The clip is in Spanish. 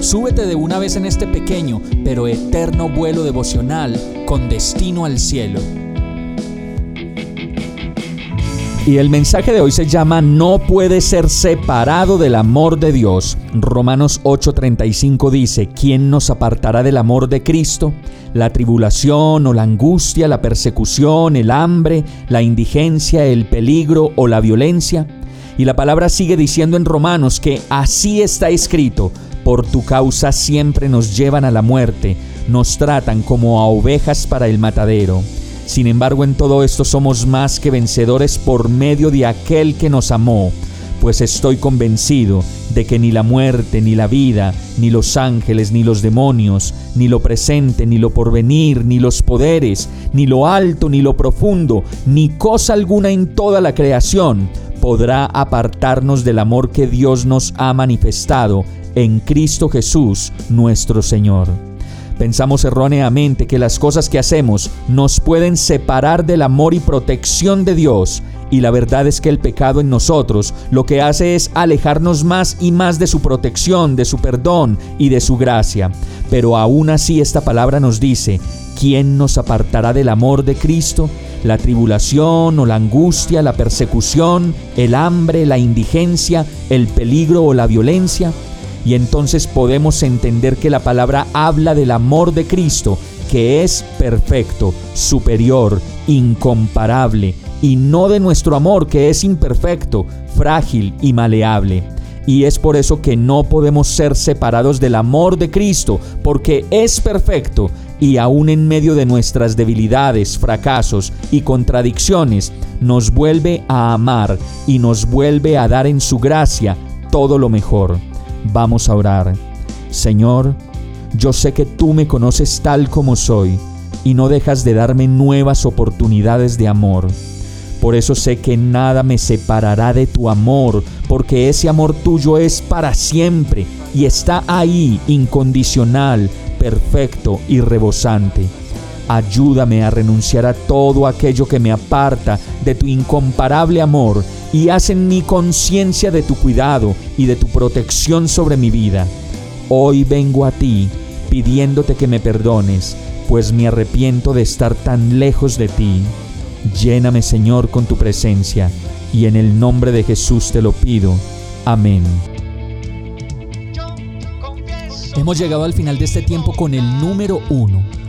súbete de una vez en este pequeño pero eterno vuelo devocional con destino al cielo. Y el mensaje de hoy se llama No puede ser separado del amor de Dios. Romanos 8:35 dice, ¿quién nos apartará del amor de Cristo? La tribulación o la angustia, la persecución, el hambre, la indigencia, el peligro o la violencia. Y la palabra sigue diciendo en Romanos que así está escrito, por tu causa siempre nos llevan a la muerte, nos tratan como a ovejas para el matadero. Sin embargo, en todo esto somos más que vencedores por medio de aquel que nos amó, pues estoy convencido de que ni la muerte, ni la vida, ni los ángeles, ni los demonios, ni lo presente, ni lo porvenir, ni los poderes, ni lo alto, ni lo profundo, ni cosa alguna en toda la creación podrá apartarnos del amor que Dios nos ha manifestado en Cristo Jesús, nuestro Señor. Pensamos erróneamente que las cosas que hacemos nos pueden separar del amor y protección de Dios, y la verdad es que el pecado en nosotros lo que hace es alejarnos más y más de su protección, de su perdón y de su gracia. Pero aún así esta palabra nos dice, ¿quién nos apartará del amor de Cristo? La tribulación o la angustia, la persecución, el hambre, la indigencia, el peligro o la violencia y entonces podemos entender que la palabra habla del amor de Cristo, que es perfecto, superior, incomparable, y no de nuestro amor, que es imperfecto, frágil y maleable. Y es por eso que no podemos ser separados del amor de Cristo, porque es perfecto y aún en medio de nuestras debilidades, fracasos y contradicciones, nos vuelve a amar y nos vuelve a dar en su gracia todo lo mejor. Vamos a orar. Señor, yo sé que tú me conoces tal como soy y no dejas de darme nuevas oportunidades de amor. Por eso sé que nada me separará de tu amor, porque ese amor tuyo es para siempre y está ahí, incondicional, perfecto y rebosante. Ayúdame a renunciar a todo aquello que me aparta de tu incomparable amor y haz en mi conciencia de tu cuidado y de tu protección sobre mi vida. Hoy vengo a ti pidiéndote que me perdones, pues me arrepiento de estar tan lejos de ti. Lléname Señor con tu presencia, y en el nombre de Jesús te lo pido. Amén. Hemos llegado al final de este tiempo con el número uno